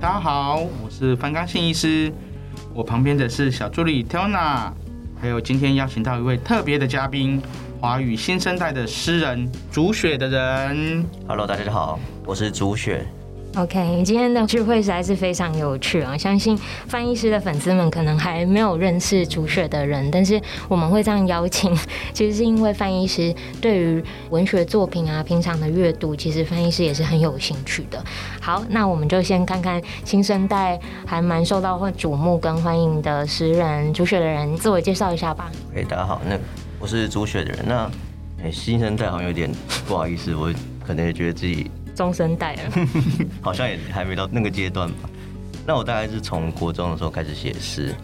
大家好，我是范刚信医师，我旁边的是小助理 Tona，还有今天邀请到一位特别的嘉宾，华语新生代的诗人竹雪的人。Hello，大家好，我是竹雪。OK，今天的聚会实在是非常有趣啊！相信范医师的粉丝们可能还没有认识煮雪的人，但是我们会这样邀请，其实是因为范医师对于文学作品啊，平常的阅读，其实范医师也是很有兴趣的。好，那我们就先看看新生代还蛮受到或瞩目跟欢迎的诗人煮雪的人，自我介绍一下吧。哎，大家好，那我是煮雪的人。那，新生代好像有点不好意思，我可能也觉得自己。中生代了，好像也还没到那个阶段吧。那我大概是从国中的时候开始写诗，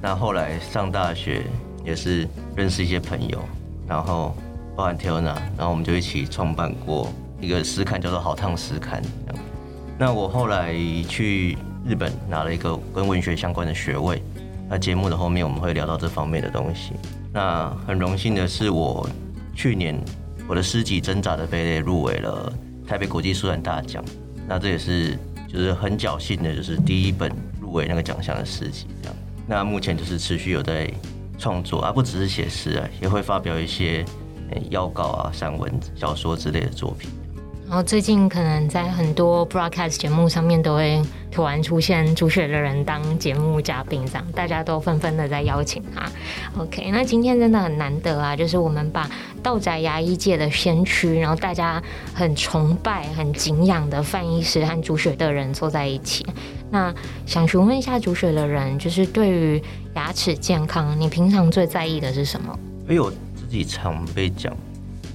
那后来上大学也是认识一些朋友，然后包含 Tiona，然后我们就一起创办过一个诗刊，叫做好烫诗刊。那我后来去日本拿了一个跟文学相关的学位。那节目的后面我们会聊到这方面的东西。那很荣幸的是，我去年我的诗集《挣扎的贝类》入围了。台北国际书展大奖，那这也是就是很侥幸的，就是第一本入围那个奖项的诗集这样。那目前就是持续有在创作啊，不只是写诗啊，也会发表一些邀稿啊、散文、小说之类的作品。然后最近可能在很多 broadcast 节目上面都会突然出现主雪的人当节目嘉宾，这样大家都纷纷的在邀请他。OK，那今天真的很难得啊，就是我们把道宅牙医界的先驱，然后大家很崇拜、很敬仰的范医师和主雪的人坐在一起。那想询问一下主雪的人，就是对于牙齿健康，你平常最在意的是什么？哎呦，自己常被讲。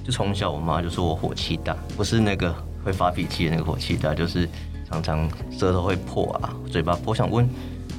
就从小，我妈就说我火气大，不是那个会发脾气的那个火气大，就是常常舌头会破啊，嘴巴破。我想问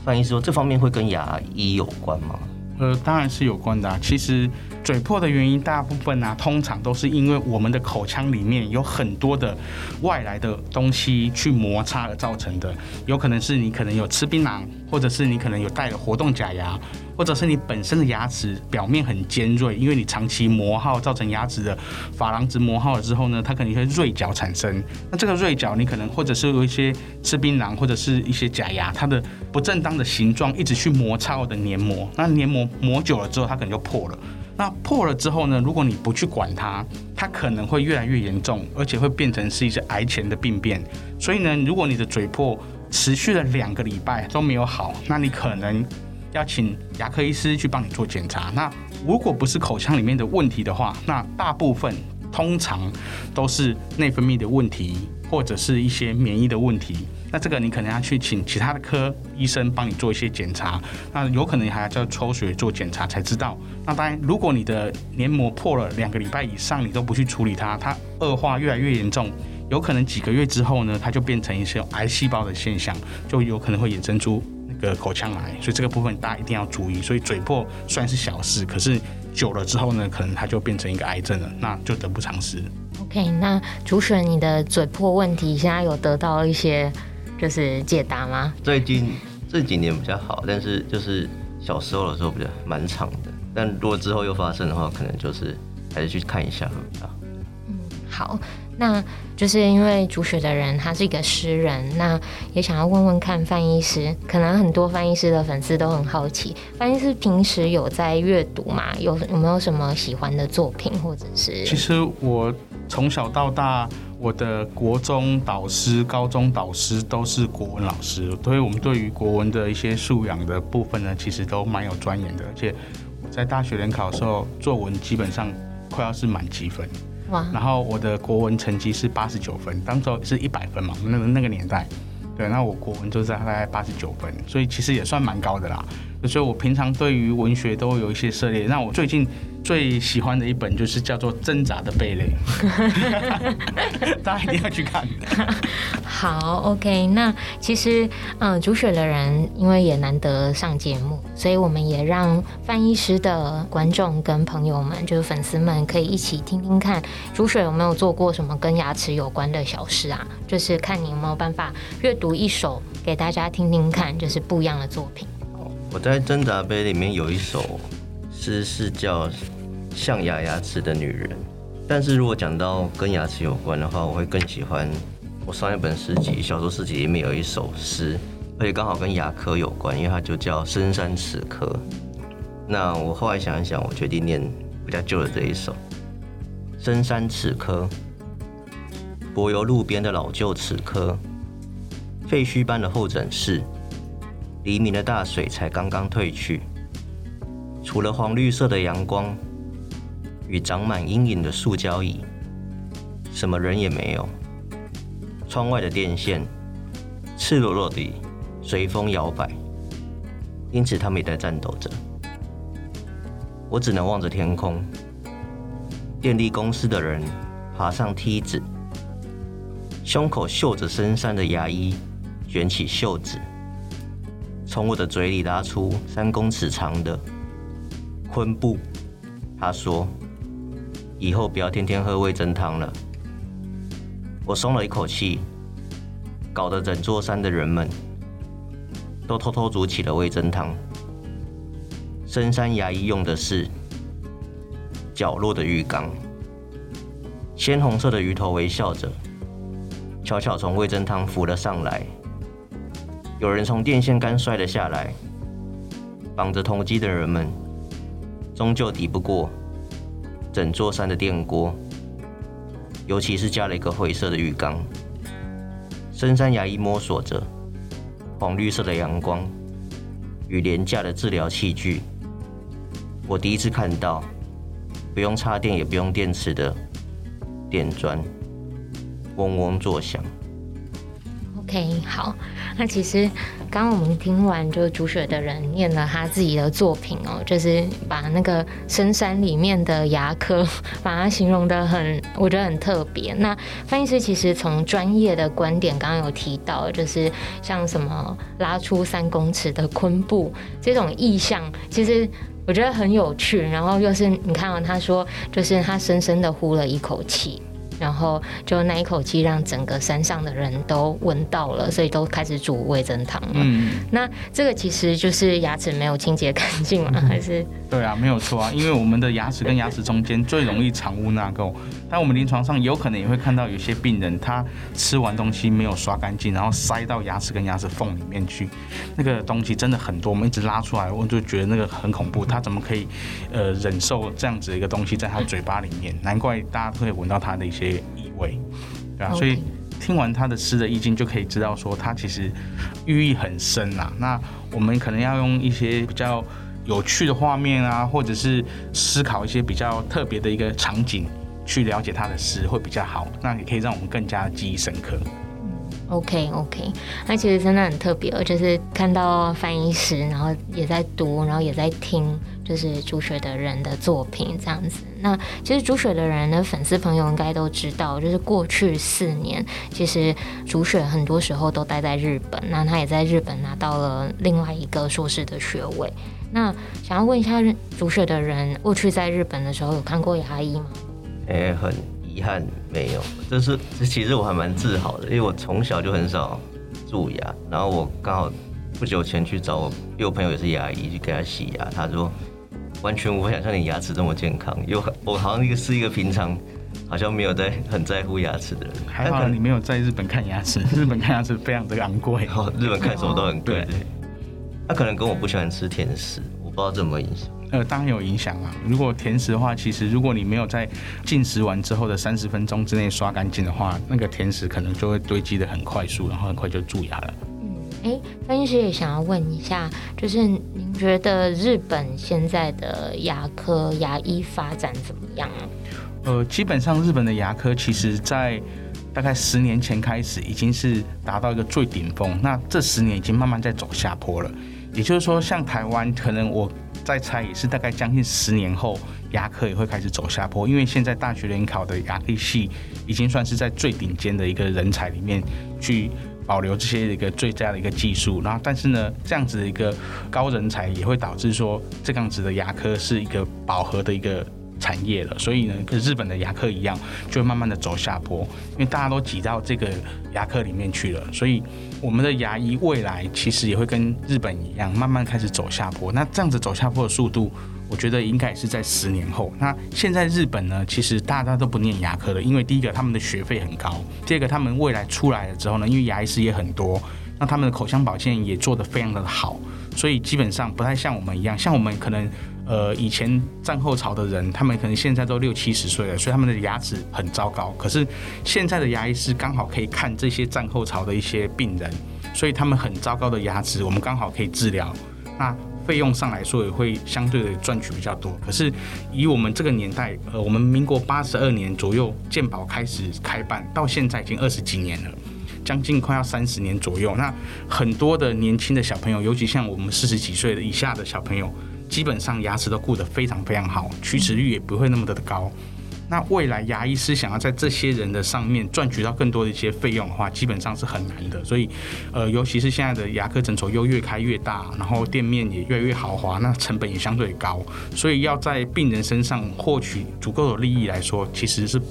范医师说，这方面会跟牙医有关吗？呃，当然是有关的啊。其实嘴破的原因，大部分啊，通常都是因为我们的口腔里面有很多的外来的东西去摩擦而造成的。有可能是你可能有吃槟榔，或者是你可能有戴了活动假牙，或者是你本身的牙齿表面很尖锐，因为你长期磨耗造成牙齿的珐琅质磨耗了之后呢，它可能会锐角产生。那这个锐角，你可能或者是有一些吃槟榔或者是一些假牙，它的不正当的形状一直去摩擦我的黏膜，那黏膜磨久了之后，它可能就破了。那破了之后呢，如果你不去管它，它可能会越来越严重，而且会变成是一些癌前的病变。所以呢，如果你的嘴破持续了两个礼拜都没有好，那你可能。要请牙科医师去帮你做检查。那如果不是口腔里面的问题的话，那大部分通常都是内分泌的问题，或者是一些免疫的问题。那这个你可能要去请其他的科医生帮你做一些检查。那有可能还要叫抽血做检查才知道。那当然，如果你的黏膜破了两个礼拜以上，你都不去处理它，它恶化越来越严重，有可能几个月之后呢，它就变成一些癌细胞的现象，就有可能会衍生出那。个口腔癌，所以这个部分大家一定要注意。所以嘴破算是小事，可是久了之后呢，可能它就变成一个癌症了，那就得不偿失。OK，那主选你的嘴破问题现在有得到一些就是解答吗？最近这几年比较好，但是就是小时候的时候比较蛮长的。但如果之后又发生的话，可能就是还是去看一下会比较好。嗯，好。那就是因为主雪的人，他是一个诗人，那也想要问问看翻译师，可能很多翻译师的粉丝都很好奇，翻译师平时有在阅读吗？有有没有什么喜欢的作品，或者是？其实我从小到大，我的国中导师、高中导师都是国文老师，所以我们对于国文的一些素养的部分呢，其实都蛮有钻研的，而且我在大学联考的时候，作文基本上快要是满积分。哇然后我的国文成绩是八十九分，当时是一百分嘛，那个那个年代，对，那我国文就在大概八十九分，所以其实也算蛮高的啦。所以我平常对于文学都有一些涉猎。那我最近最喜欢的一本就是叫做《挣扎的贝类》，大家一定要去看。好，OK。那其实，嗯，煮雪的人因为也难得上节目，所以我们也让翻译师的观众跟朋友们，就是粉丝们，可以一起听听看煮雪有没有做过什么跟牙齿有关的小事啊？就是看你有没有办法阅读一首给大家听听看，就是不一样的作品。我在挣扎杯里面有一首诗是叫《象牙牙齿的女人》，但是如果讲到跟牙齿有关的话，我会更喜欢我上一本诗集，小说诗集里面有一首诗，而且刚好跟牙科有关，因为它就叫《深山齿科》。那我后来想一想，我决定念比较旧的这一首《深山齿科》。柏油路边的老旧齿科，废墟般的候诊室，黎明的大水才刚刚退去，除了黄绿色的阳光与长满阴影的塑胶椅，什么人也没有。窗外的电线赤裸裸地随风摇摆，因此他们也在战斗着。我只能望着天空。电力公司的人爬上梯子，胸口绣着深山的牙医卷起袖子，从我的嘴里拉出三公尺长的昆布。他说：“以后不要天天喝味噌汤了。”我松了一口气，搞得整座山的人们都偷偷煮起了味噌汤。深山牙医用的是角落的浴缸，鲜红色的鱼头微笑着，悄悄从味噌汤浮了上来。有人从电线杆摔了下来，绑着铜机的人们终究抵不过整座山的电锅。尤其是加了一个灰色的浴缸，深山牙医摸索着黄绿色的阳光与廉价的治疗器具。我第一次看到不用插电也不用电池的电钻，嗡嗡作响。OK，好，那其实刚刚我们听完，就是主雪的人念了他自己的作品哦，就是把那个深山里面的牙科，把它形容的很，我觉得很特别。那翻译师其实从专业的观点，刚刚有提到，就是像什么拉出三公尺的昆布这种意象，其实我觉得很有趣。然后又是你看到他说，就是他深深的呼了一口气。然后就那一口气让整个山上的人都闻到了，所以都开始煮味增汤了。嗯，那这个其实就是牙齿没有清洁干净吗？还是？对啊，没有错啊，因为我们的牙齿跟牙齿中间最容易藏污纳垢。但我们临床上有可能也会看到有些病人他吃完东西没有刷干净，然后塞到牙齿跟牙齿缝里面去，那个东西真的很多，我们一直拉出来，我就觉得那个很恐怖。他怎么可以呃忍受这样子的一个东西在他嘴巴里面？难怪大家都可以闻到他的一些异味，对啊。所以听完他的诗的意境，就可以知道说他其实寓意很深呐。那我们可能要用一些比较。有趣的画面啊，或者是思考一些比较特别的一个场景，去了解他的诗会比较好。那也可以让我们更加记忆深刻。OK OK，那其实真的很特别，就是看到翻译师，然后也在读，然后也在听，就是煮水的人的作品这样子。那其实煮水的人的粉丝朋友应该都知道，就是过去四年，其实煮水很多时候都待在日本，那他也在日本拿到了另外一个硕士的学位。那想要问一下，煮水的人过去在日本的时候有看过牙医吗？哎、很遗憾没有。这是这其实我还蛮自豪的，因为我从小就很少蛀牙，然后我刚好不久前去找我，因为我朋友也是牙医，去给他洗牙，他说完全无法想象你牙齿这么健康，因为我好像一个是一个平常好像没有在很在乎牙齿的人。还好你没有在日本看牙齿，日本看牙齿非常的昂贵，哦日本看什么都很 贵。对。他可能跟我不喜欢吃甜食，我不知道怎么影响。呃，当然有影响啊。如果甜食的话，其实如果你没有在进食完之后的三十分钟之内刷干净的话，那个甜食可能就会堆积的很快速，然后很快就蛀牙了。哎、欸，翻译师也想要问一下，就是您觉得日本现在的牙科牙医发展怎么样？呃，基本上日本的牙科其实，在大概十年前开始，已经是达到一个最顶峰。那这十年已经慢慢在走下坡了。也就是说，像台湾，可能我在猜也是大概将近十年后，牙科也会开始走下坡，因为现在大学联考的牙医系已经算是在最顶尖的一个人才里面去保留这些一个最佳的一个技术。然后，但是呢，这样子的一个高人才也会导致说，这样子的牙科是一个饱和的一个产业了，所以呢，跟日本的牙科一样，就会慢慢的走下坡，因为大家都挤到这个牙科里面去了，所以我们的牙医未来其实也会跟日本一样，慢慢开始走下坡。那这样子走下坡的速度，我觉得应该也是在十年后。那现在日本呢，其实大家都不念牙科了，因为第一个他们的学费很高，第二个他们未来出来了之后呢，因为牙医师也很多，那他们的口腔保健也做得非常的好，所以基本上不太像我们一样，像我们可能。呃，以前战后潮的人，他们可能现在都六七十岁了，所以他们的牙齿很糟糕。可是现在的牙医师刚好可以看这些战后潮的一些病人，所以他们很糟糕的牙齿，我们刚好可以治疗。那费用上来说也会相对的赚取比较多。可是以我们这个年代，呃，我们民国八十二年左右健保开始开办，到现在已经二十几年了，将近快要三十年左右。那很多的年轻的小朋友，尤其像我们四十几岁的以下的小朋友。基本上牙齿都顾得非常非常好，龋齿率也不会那么的高。那未来牙医师想要在这些人的上面赚取到更多的一些费用的话，基本上是很难的。所以，呃，尤其是现在的牙科诊所又越开越大，然后店面也越来越豪华，那成本也相对高。所以要在病人身上获取足够的利益来说，其实是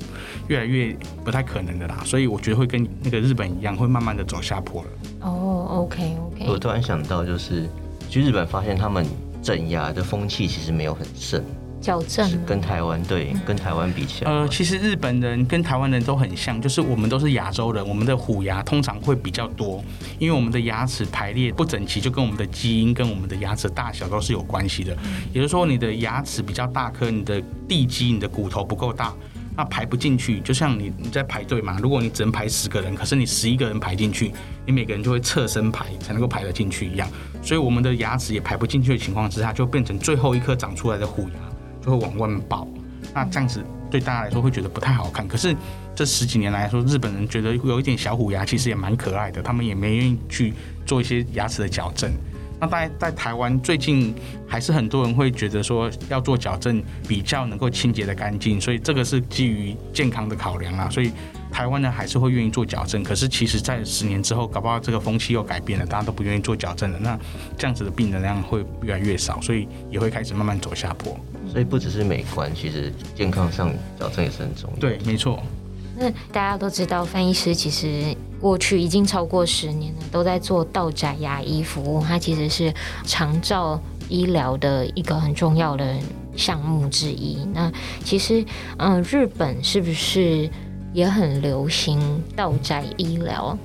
越来越不太可能的啦。所以我觉得会跟那个日本一样，会慢慢的走下坡了。哦，OK OK。我突然想到，就是去日本发现他们。整牙的风气其实没有很盛，矫正跟台湾对，跟台湾比起来，呃，其实日本人跟台湾人都很像，就是我们都是亚洲人，我们的虎牙通常会比较多，因为我们的牙齿排列不整齐，就跟我们的基因跟我们的牙齿大小都是有关系的。也就是说，你的牙齿比较大颗，你的地基、你的骨头不够大。那排不进去，就像你你在排队嘛，如果你只能排十个人，可是你十一个人排进去，你每个人就会侧身排才能够排得进去一样。所以我们的牙齿也排不进去的情况之下，就变成最后一颗长出来的虎牙就会往外面爆。那这样子对大家来说会觉得不太好看。可是这十几年来说，日本人觉得有一点小虎牙其实也蛮可爱的，他们也没愿意去做一些牙齿的矫正。那大概在台湾最近还是很多人会觉得说要做矫正比较能够清洁的干净，所以这个是基于健康的考量啊，所以台湾呢还是会愿意做矫正。可是其实，在十年之后，搞不好这个风气又改变了，大家都不愿意做矫正了，那这样子的病人量会越来越少，所以也会开始慢慢走下坡。所以不只是美观，其实健康上矫正也是很重要。对，没错。那大家都知道，范医师其实过去已经超过十年了，都在做道宅牙医服务。它其实是长照医疗的一个很重要的项目之一。那其实，嗯，日本是不是也很流行道宅医疗？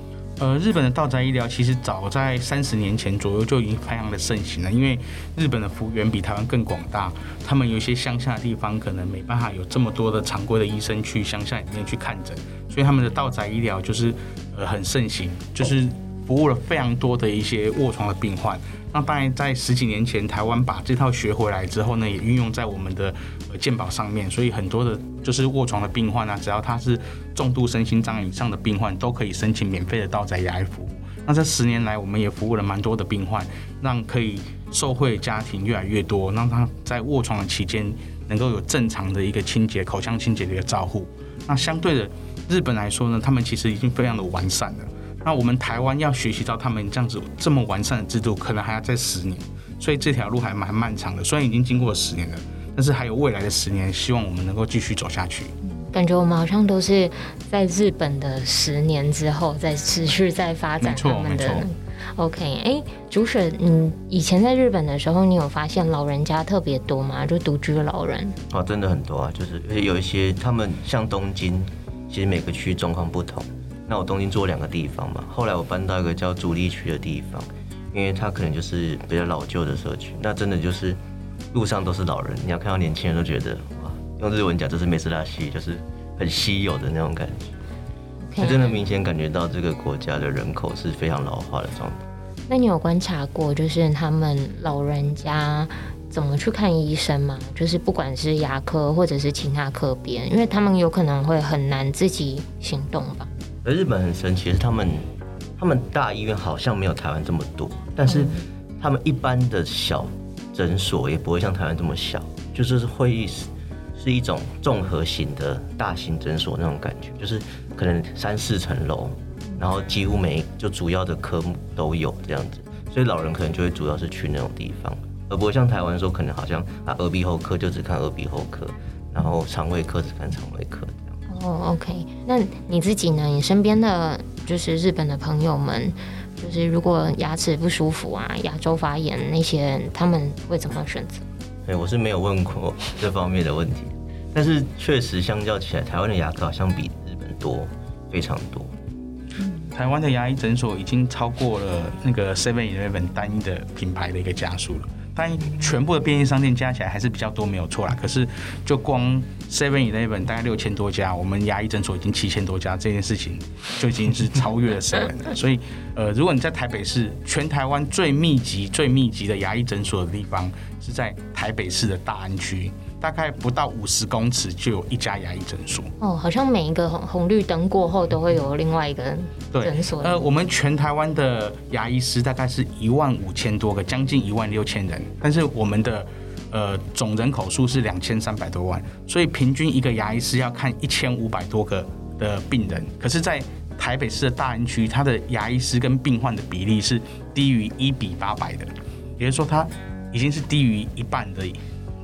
呃，日本的道宅医疗其实早在三十年前左右就已经非常的盛行了，因为日本的幅员比台湾更广大，他们有一些乡下的地方可能没办法有这么多的常规的医生去乡下里面去看诊，所以他们的道宅医疗就是呃很盛行，就是服务了非常多的一些卧床的病患。那当然，在十几年前，台湾把这套学回来之后呢，也运用在我们的呃健保上面，所以很多的就是卧床的病患啊，只要他是重度身心障碍以上的病患，都可以申请免费的到宅牙医服务。那这十年来，我们也服务了蛮多的病患，让可以受惠家庭越来越多，让他在卧床的期间能够有正常的一个清洁、口腔清洁的一个照护。那相对的，日本来说呢，他们其实已经非常的完善了。那我们台湾要学习到他们这样子这么完善的制度，可能还要再十年，所以这条路还蛮漫长的。虽然已经经过了十年了，但是还有未来的十年，希望我们能够继续走下去。感觉我们好像都是在日本的十年之后，在持续在发展他们的。OK，哎、欸，煮雪，你以前在日本的时候，你有发现老人家特别多吗？就独居的老人？哦，真的很多啊，就是有一些他们像东京，其实每个区状况不同。那我东京住两个地方嘛，后来我搬到一个叫主力区的地方，因为它可能就是比较老旧的社区，那真的就是路上都是老人，你要看到年轻人都觉得哇，用日文讲就是梅斯拉西，就是很稀有的那种感觉.真的明显感觉到这个国家的人口是非常老化的状态。那你有观察过，就是他们老人家怎么去看医生吗？就是不管是牙科或者是其他科别，因为他们有可能会很难自己行动吧。而日本很神奇，是他们他们大医院好像没有台湾这么多，但是他们一般的小诊所也不会像台湾这么小，就是会议室是一种综合型的大型诊所那种感觉，就是可能三四层楼，然后几乎每就主要的科目都有这样子，所以老人可能就会主要是去那种地方，而不会像台湾说可能好像啊耳鼻喉科就只看耳鼻喉科。然后肠胃科只看肠胃科这样。哦，OK，那你自己呢？你身边的就是日本的朋友们，就是如果牙齿不舒服啊，牙周发炎那些，他们会怎么选择？对，我是没有问过这方面的问题，但是确实相较起来，台湾的牙科好像比日本多非常多。台湾的牙医诊所已经超过了那个 Seven Eleven 单一的品牌的一个家数了。当然，全部的便利商店加起来还是比较多，没有错啦。可是，就光 Seven Eleven 大概六千多家，我们牙医诊所已经七千多家，这件事情就已经是超越了 Seven 了。所以，呃，如果你在台北市，全台湾最密集、最密集的牙医诊所的地方是在台北市的大安区。大概不到五十公尺就有一家牙医诊所哦，好像每一个红红绿灯过后都会有另外一个诊所。呃，我们全台湾的牙医师大概是一万五千多个，将近一万六千人，但是我们的呃总人口数是两千三百多万，所以平均一个牙医师要看一千五百多个的病人。可是，在台北市的大安区，他的牙医师跟病患的比例是低于一比八百的，也就是说，他已经是低于一半的。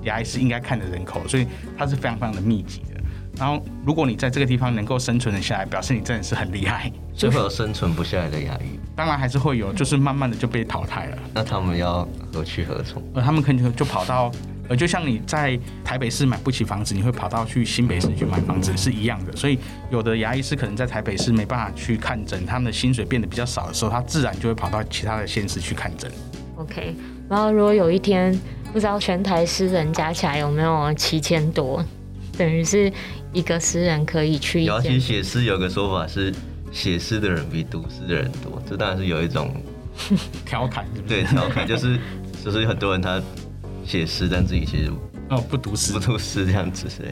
牙医是应该看的人口，所以它是非常非常的密集的。然后，如果你在这个地方能够生存的下来，表示你真的是很厉害。就会有生存不下来的牙医，当然还是会有，就是慢慢的就被淘汰了。那他们要何去何从？呃，他们可能就跑到，呃，就像你在台北市买不起房子，你会跑到去新北市去买房子是一样的。所以，有的牙医师可能在台北市没办法去看诊，他们的薪水变得比较少的时候，他自然就会跑到其他的县市去看诊。OK，然后如果有一天。不知道全台诗人加起来有没有七千多，等于是一个诗人可以去。尤其写诗有个说法是，写诗的人比读诗的人多，这当然是有一种 调侃，是不是？对，调侃就是 就是很多人他写诗，但自己其实哦不读诗，不读诗这样子，所以。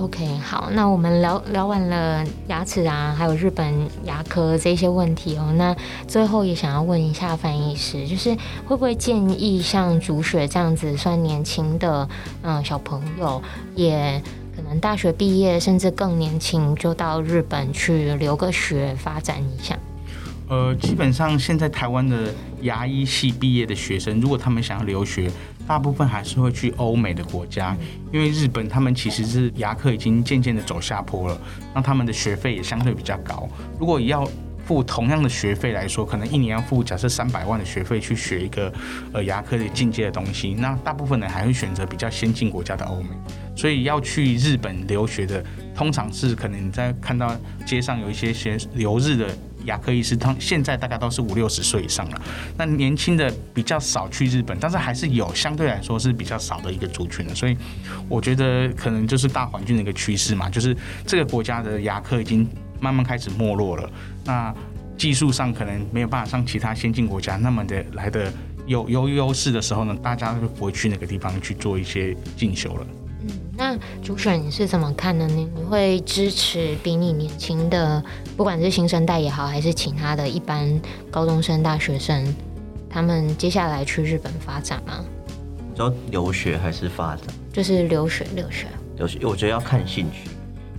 OK，好，那我们聊聊完了牙齿啊，还有日本牙科这些问题哦。那最后也想要问一下范医师，就是会不会建议像竹雪这样子算年轻的嗯小朋友，也可能大学毕业甚至更年轻就到日本去留个学发展一下？呃，基本上现在台湾的牙医系毕业的学生，如果他们想要留学，大部分还是会去欧美的国家，因为日本他们其实是牙科已经渐渐的走下坡了，那他们的学费也相对比较高。如果要付同样的学费来说，可能一年要付假设三百万的学费去学一个呃牙科的进阶的东西，那大部分人还会选择比较先进国家的欧美。所以要去日本留学的，通常是可能你在看到街上有一些些留日的。牙科医师，他现在大概都是五六十岁以上了。那年轻的比较少去日本，但是还是有，相对来说是比较少的一个族群的。所以我觉得可能就是大环境的一个趋势嘛，就是这个国家的牙科已经慢慢开始没落了。那技术上可能没有办法像其他先进国家那么的来的有有优势的时候呢，大家就不会去那个地方去做一些进修了。那主选你是怎么看的呢？你会支持比你年轻的，不管是新生代也好，还是其他的一般高中生、大学生，他们接下来去日本发展吗？你说留学还是发展？就是留学，留学，留学。我觉得要看兴趣。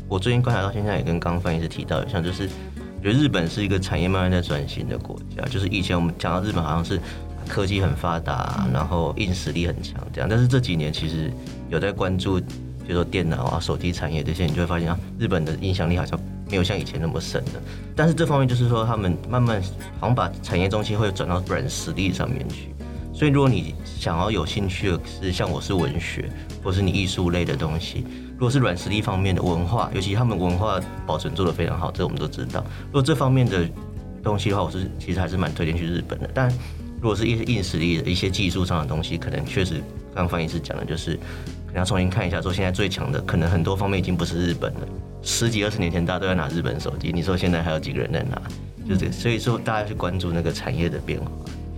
我最近观察到现在，也跟刚刚范医师提到一，像就是，我觉得日本是一个产业慢慢在转型的国家。就是以前我们讲到日本，好像是科技很发达，然后硬实力很强这样，但是这几年其实有在关注。比如说电脑啊、手机产业这些，你就会发现啊，日本的影响力好像没有像以前那么深了。但是这方面就是说，他们慢慢好像把产业中心会转到软实力上面去。所以如果你想要有兴趣的是像我是文学，或是你艺术类的东西，如果是软实力方面的文化，尤其他们文化保存做得非常好，这我们都知道。如果这方面的东西的话，我是其实还是蛮推荐去日本的。但如果是一些硬实力的一些技术上的东西，可能确实刚刚范医师讲的就是。你要重新看一下，说现在最强的可能很多方面已经不是日本了。十几二十年前大家都在拿日本手机，你说现在还有几个人在拿？就是所以说大家去关注那个产业的变化。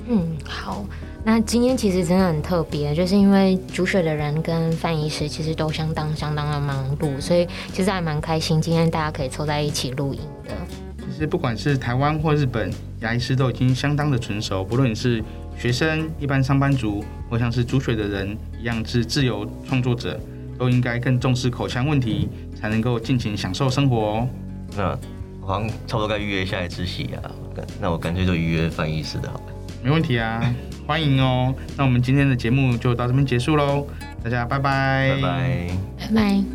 嗯，好，那今天其实真的很特别，就是因为竹雪的人跟范医师其实都相当相当的忙碌，所以其实还蛮开心今天大家可以凑在一起录音的。其实不管是台湾或日本，牙医师都已经相当的成熟，不论你是。学生、一般上班族，或像是煮水的人一样是自由创作者，都应该更重视口腔问题，才能够尽情享受生活哦。那我好像差不多该预约下一次洗牙，那我干脆就预约范医师的好了。没问题啊。欢迎哦。那我们今天的节目就到这边结束喽，大家拜拜，拜拜，拜拜。